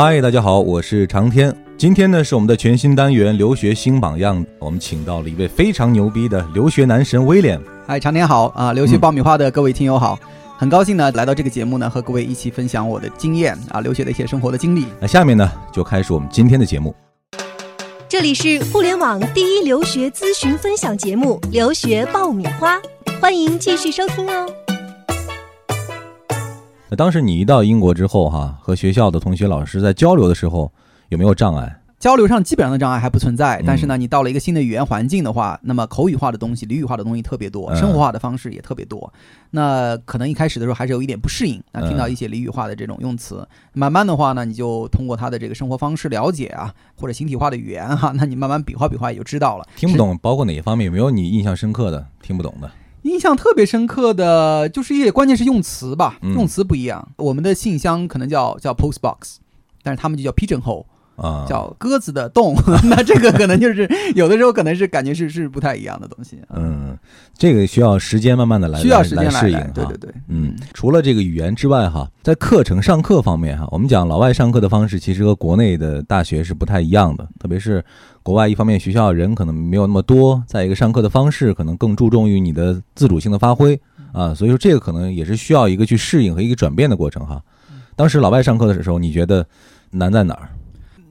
嗨，大家好，我是长天。今天呢是我们的全新单元留学新榜样，我们请到了一位非常牛逼的留学男神威廉。嗨，长天好啊！留学爆米花的各位听友好，很高兴呢来到这个节目呢，和各位一起分享我的经验啊，留学的一些生活的经历。那下面呢就开始我们今天的节目。这里是互联网第一留学咨询分享节目《留学爆米花》，欢迎继续收听哦。那当时你一到英国之后，哈，和学校的同学、老师在交流的时候，有没有障碍？交流上基本上的障碍还不存在，嗯但是呢，你到了一个新的语言环境的话，那么口语化的东西、俚语化的东西特别多，嗯生活化的方式也特别多。那可能一开始的时候还是有一点不适应，那嗯听到一些俚语化的这种用词，慢慢的话呢，你就通过他的这个生活方式了解啊，或者形体化的语言哈，那你慢慢比划比划也就知道了。听不懂，包括哪一方面？有没有你印象深刻的听不懂的？印象特别深刻的就是一些，关键是用词吧，嗯用词不一样。我们的信箱可能叫叫 post box，但是他们就叫 pigeon hole，啊，叫鸽子的洞。那这个可能就是有的时候可能是感觉是是不太一样的东西。嗯，这个需要时间慢慢的来，需要时间来适应，对对对，嗯，除了这个语言之外，哈，在课程上课方面，哈，我们讲老外上课的方式其实和国内的大学是不太一样的，特别是国外，一方面学校人可能没有那么多，再一个上课的方式可能更注重于你的自主性的发挥啊，所以说这个可能也是需要一个去适应和一个转变的过程哈。当时老外上课的时候，你觉得难在哪儿？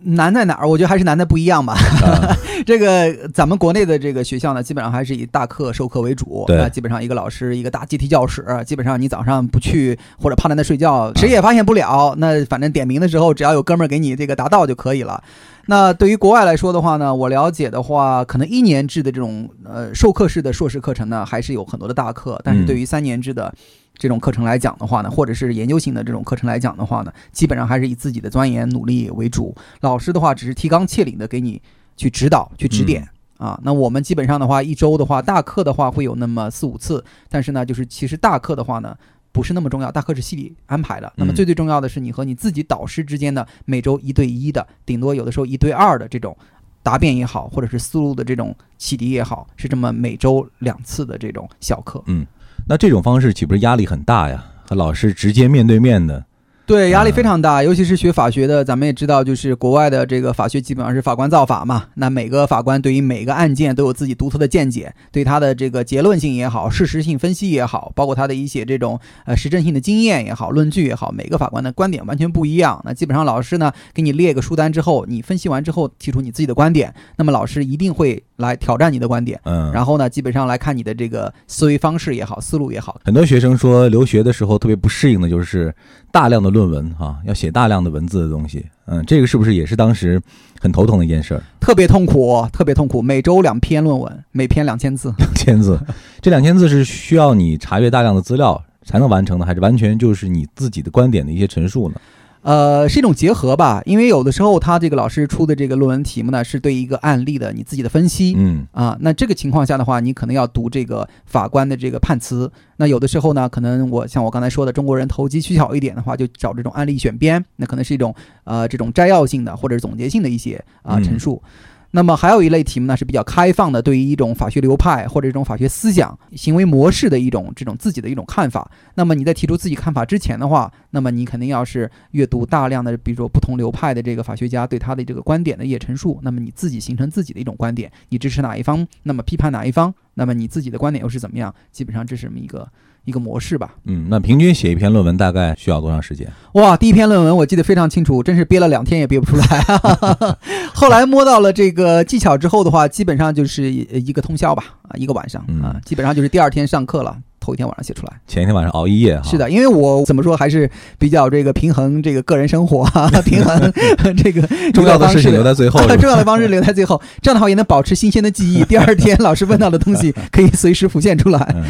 难在哪儿？我觉得还是难在不一样吧。嗯 这个咱们国内的这个学校呢，基本上还是以大课授课为主，对那基本上一个老师一个大阶梯教室，基本上你早上不去或者趴在那睡觉，谁也发现不了。那反正点名的时候，只要有哥们儿给你这个答到就可以了。那对于国外来说的话呢，我了解的话，可能一年制的这种呃授课式的硕士课程呢，还是有很多的大课，但是对于三年制的。这种课程来讲的话呢，或者是研究型的这种课程来讲的话呢，基本上还是以自己的钻研努力为主。老师的话只是提纲挈领的给你去指导、去指点、啊。那我们基本上的话，一周的话，大课的话会有那么四五次，但是呢，就是其实大课的话呢。不是那么重要，大课是系里安排的。那么嗯最最重要的是你和你自己导师之间的每周一对一的，顶多有的时候一对二的这种答辩也好，或者是思路的这种启迪也好，是这么每周两次的这种小课。嗯那这种方式岂不是压力很大呀？和老师直接面对面的，对，压力嗯非常大，尤其是学法学的，咱们也知道，就是国外的这个法学基本上是法官造法嘛。那每个法官对于每个案件都有自己独特的见解，对他的这个结论性也好，事实性分析也好，包括他的一些这种呃实证性的经验也好，论据也好，每个法官的观点完全不一样。那基本上老师呢给你列个书单之后，你分析完之后提出你自己的观点，那么老师一定会来挑战你的观点，嗯，然后呢基本上来看你的这个思维方式也好，思路也好，很多学生说留学的时候特别不适应的就是大量的论文哈、要写大量的文字的东西。嗯，这个是不是也是当时很头疼的一件事儿？特别痛苦，特别痛苦。每周两篇论文，每篇两千字。两千字，这两千字是需要你查阅大量的资料才能完成的，还是完全就是你自己的观点的一些陈述呢？呃，是一种结合吧，因为有的时候他这个老师出的这个论文题目呢，是对一个案例的你自己的分析。嗯啊，那这个情况下的话，你可能要读这个法官的这个判词。那有的时候呢，可能我像我刚才说的，中国人投机取巧一点的话，就找这种案例选编，那可能是一种呃这种摘要性的或者是总结性的一些啊、嗯陈述。那么还有一类题目呢是比较开放的，对于一种法学流派或者一种法学思想、行为模式的一种这种自己的一种看法。那么你在提出自己看法之前的话，那么你肯定要是阅读大量的，比如说不同流派的这个法学家对他的这个观点的一些陈述，那么你自己形成自己的一种观点，你支持哪一方，那么批判哪一方，那么你自己的观点又是怎么样？基本上这是这么一个一个模式吧。嗯，那平均写一篇论文大概需要多长时间？哇，第一篇论文我记得非常清楚，真是憋了两天也憋不出来。后来摸到了这个技巧之后的话，基本上就是一个通宵吧，啊，一个晚上嗯啊，基本上就是第二天上课了，头一天晚上写出来。前一天晚上熬一夜哈。是，的，因为我怎么说还是比较这个平衡这个个人生活，平衡 这个重要的事情留在。最后。重要的方式留在最后，这样的话也能保持新鲜的记忆。第二天老师问到的东西可以随时浮现出来。嗯，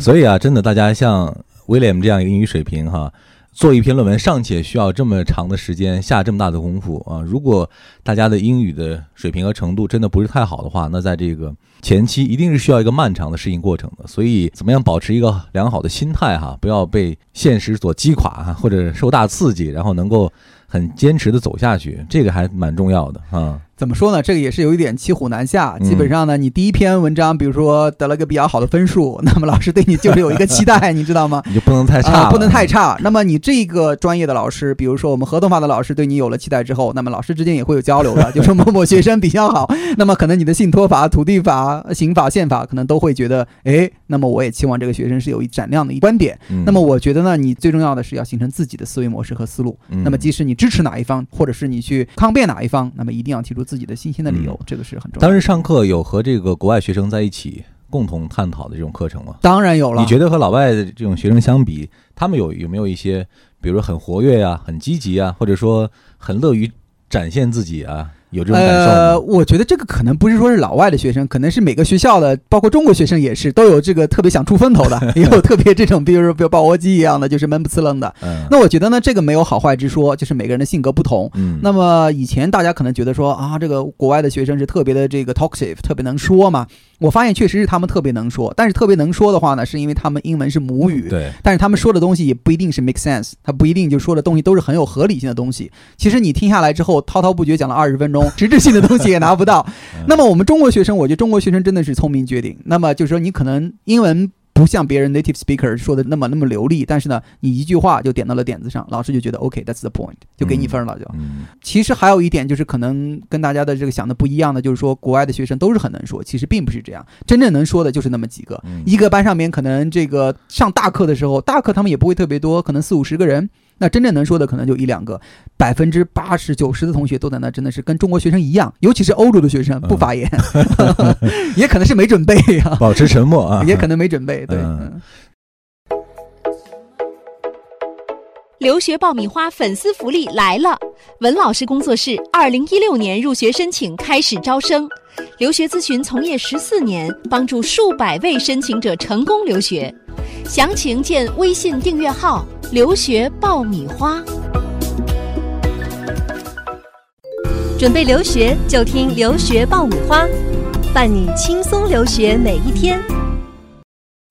所以啊，真的，大家像威廉这样一个英语水平哈，做一篇论文尚且需要这么长的时间，下这么大的功夫啊。如果大家的英语的水平和程度真的不是太好的话，那在这个前期一定是需要一个漫长的适应过程的。所以，怎么样保持一个良好的心态哈，不要被现实所击垮哈，或者受大刺激，然后能够很坚持的走下去，这个还蛮重要的啊。怎么说呢？这个也是有一点骑虎难下。嗯基本上呢，你第一篇文章，比如说得了个比较好的分数，那么老师对你就是有一个期待，你知道吗？你就不能太差不能太差。那么你这个专业的老师，比如说我们合同法的老师对你有了期待之后，那么老师之间也会有交流的，就说某某学生比较好，那么可能你的信托法、土地法、刑法、宪法可能都会觉得，哎，那么我也期望这个学生是有一闪亮的一观点。嗯那么我觉得呢，你最重要的是要形成自己的思维模式和思路。嗯那么即使你支持哪一方，或者是你去抗辩哪一方，那么一定要提出自己的新鲜的理由，这个是很重要的。当时上课有和这个国外学生在一起共同探讨的这种课程吗？当然有了，你觉得和老外的这种学生相比，他们有有没有一些，比如说很活跃呀、很积极啊，或者说很乐于展现自己啊，有这种感受吗？呃，我觉得这个可能不是说是老外的学生，可能是每个学校的，包括中国学生也是，都有这个特别想出风头的，也有特别这种，比如说比如抱窝鸡一样的，就是闷不呲楞的。嗯，那我觉得呢，这个没有好坏之说，就是每个人的性格不同。嗯，那么以前大家可能觉得说啊，这个国外的学生是特别的这个 talkative，特别能说嘛。我发现确实是他们特别能说，但是特别能说的话呢，是因为他们英文是母语，对，但是他们说的东西也不一定是 make sense，他不一定就说的东西都是很有合理性的东西。其实你听下来之后，滔滔不绝讲了二十分钟，实质性的东西也拿不到。嗯那么我们中国学生，我觉得中国学生真的是聪明绝顶。那么就是说，你可能英文。不像别人 native speaker 说的那么那么流利，但是呢，你一句话就点到了点子上，老师就觉得 OK，that's、the point，就给你分了就。嗯其实还有一点就是，可能跟大家的这个想的不一样的，就是说国外的学生都是很能说，其实并不是这样，真正能说的就是那么几个。嗯一个班上面可能这个上大课的时候，大课他们也不会特别多，可能四五十个人，那真正能说的可能就一两个，百分之八十九十的同学都在那，真的是跟中国学生一样，尤其是欧洲的学生不发言，也可能是没准备呀、保持沉默啊，也可能没准备，对。留学爆米花粉丝福利来了！文老师工作室二零一六年入学申请开始招生，留学咨询从业十四年，帮助数百位申请者成功留学。详情见微信订阅号“留学爆米花”。准备留学就听留学爆米花，伴你轻松留学每一天。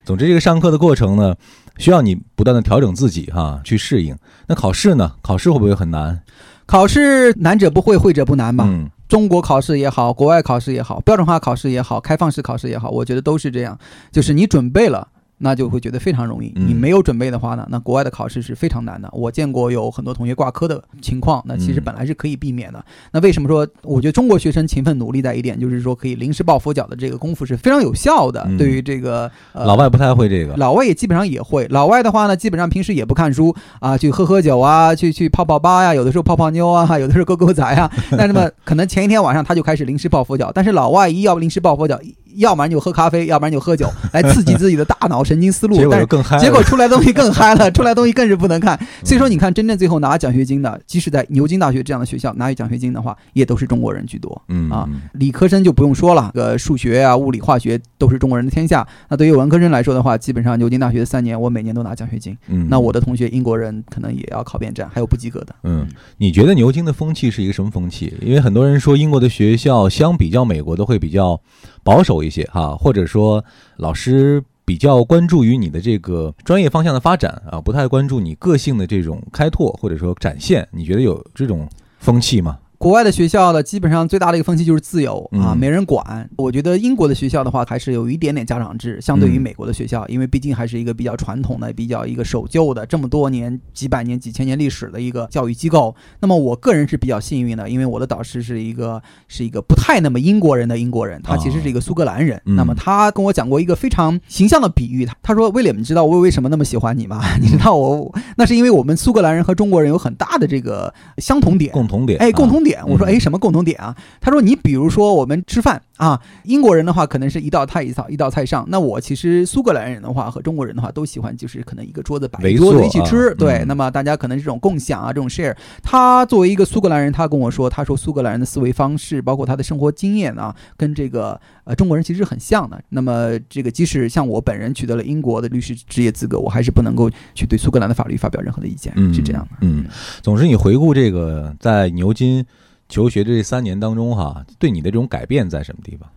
总之，这个上课的过程呢，需要你不断的调整自己哈，去适应。那考试呢？考试会不会很难？考试难者不会，会者不难吧？嗯中国考试也好，国外考试也好，标准化考试也好，开放式考试也好，我觉得都是这样。就是你准备了，那就会觉得非常容易；嗯你没有准备的话呢，那国外的考试是非常难的。我见过有很多同学挂科的情况，那其实嗯本来是可以避免的。那为什么说我觉得中国学生勤奋努力在一点，就是说可以临时抱佛脚的这个功夫是非常有效的。嗯对于这个、呃、老外不太会这个。老外也基本上也会。老外的话呢，基本上平时也不看书啊，去喝喝酒啊，去去泡泡吧呀，有的时候泡泡妞啊，有的时候勾勾仔啊。那那么可能前一天晚上他就开始临时抱佛脚，但是老外一要临时抱佛脚，要不然就喝咖啡，要不然就喝酒，来刺激自己的大脑神经思路。结果更嗨。结果出来的东西更嗨了，出来的东西更是不能看。所以说，你看，真正最后拿奖学金的，即使在牛津大学这样的学校拿奖学金的话，也都是中国人居多。嗯啊嗯理科生就不用说了，呃，数学啊、物理、化学都是中国人的天下。那对于文科生来说的话，基本上牛津大学三年，我每年都拿奖学金。嗯，那我的同学英国人可能也要考边站，还有不及格的。嗯，你觉得牛津的风气是一个什么风气？因为很多人说英国的学校相比较美国的会比较保守一些哈，或者说老师比较关注于你的这个专业方向的发展啊，不太关注你个性的这种开拓或者说展现。你觉得有这种风气吗？国外的学校呢，基本上最大的一个风气就是自由啊，嗯没人管。我觉得英国的学校的话，还是有一点点家长制，相对于嗯美国的学校，因为毕竟还是一个比较传统的、比较一个守旧的，这么多年、几百年、几千年历史的一个教育机构。那么我个人是比较幸运的，因为我的导师是一个是一个不太那么英国人的英国人，他其实是一个苏格兰人。嗯那么他跟我讲过一个非常形象的比喻，他他说：“威廉，你知道我为什么那么喜欢你吗？你知道我那是因为我们苏格兰人和中国人有很大的这个相同点。”共同点？哎，啊共同点，我说嗯哎，什么共同点啊？他说你比如说我们吃饭啊，英国人的话可能是一道菜一道一道菜上，那我其实苏格兰人的话和中国人的话都喜欢就是可能一个桌子摆桌子一起吃，对嗯，那么大家可能这种共享啊，这种 share。他作为一个苏格兰人，他跟我说，他说苏格兰人的思维方式，包括他的生活经验啊，跟这个呃中国人其实很像的。那么这个即使像我本人取得了英国的律师职业资格，我还是不能够去对苏格兰的法律发表任何的意见，嗯是这样的。嗯，总之你回顾这个在牛津求学的这三年当中哈，对你的这种改变在什么地方？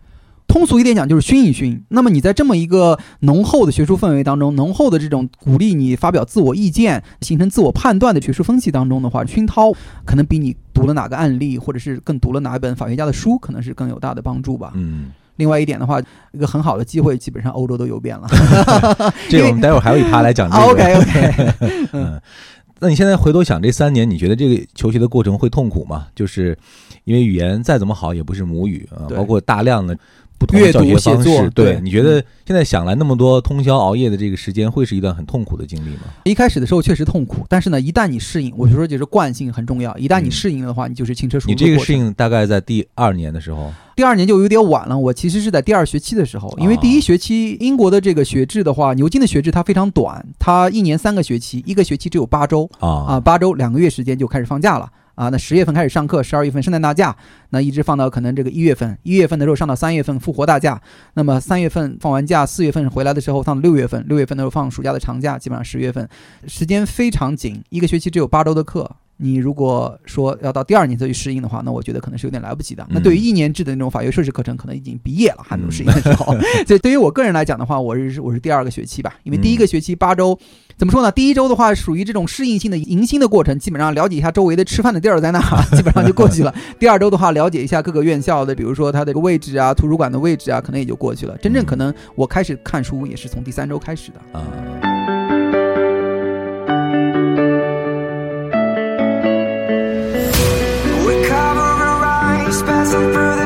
通俗一点讲就是熏一熏。那么你在这么一个浓厚的学术氛围当中，浓厚的这种鼓励你发表自我意见、形成自我判断的学术风气当中的话，熏陶可能比你读了哪个案例，或者是更读了哪一本法学家的书，可能是更有大的帮助吧。嗯，另外一点的话，一个很好的机会，基本上欧洲都游遍了。这个我们待会儿还有一趴来讲这个。OK OK，嗯，那你现在回头想这三年，你觉得这个求学的过程会痛苦吗？就是因为语言再怎么好也不是母语啊，包括大量的不同的阅读教学方写作式，对你觉得现在想来那么多通宵熬夜的这个时间，会是一段很痛苦的经历吗？一开始的时候确实痛苦，但是呢，一旦你适应，我就说就是惯性很重要。一旦你嗯适应的话，你就是轻车熟路你。这个适应大概在第二年的时候，第二年就有点晚了，我其实是在第二学期的时候，因为哦第一学期英国的这个学制的话，牛津的学制它非常短，它一年三个学期，一个学期只有八周啊，啊，八周两个月时间就开始放假了。啊，那十月份开始上课，十二月份圣诞大假，那一直放到可能这个一月份，一月份的时候上到三月份复活大假，那么三月份放完假，四月份回来的时候放到六月份，六月份的时候放暑假的长假，基本上十月份，时间非常紧，一个学期只有八周的课。你如果说要到第二年再去适应的话，那我觉得可能是有点来不及的。那对于一年制的那种法学硕士课程，可能已经毕业了，还没有适应的时候。所以对于我个人来讲的话，我是我是第二个学期吧，因为第一个学期八周，怎么说呢？第一周的话属于这种适应性的迎新的过程，基本上了解一下周围的吃饭的地儿在哪，基本上就过去了。第二周的话，了解一下各个院校的，比如说它的这个位置啊、图书馆的位置啊，可能也就过去了。真正可能我开始看书也是从第三周开始的。啊，passing through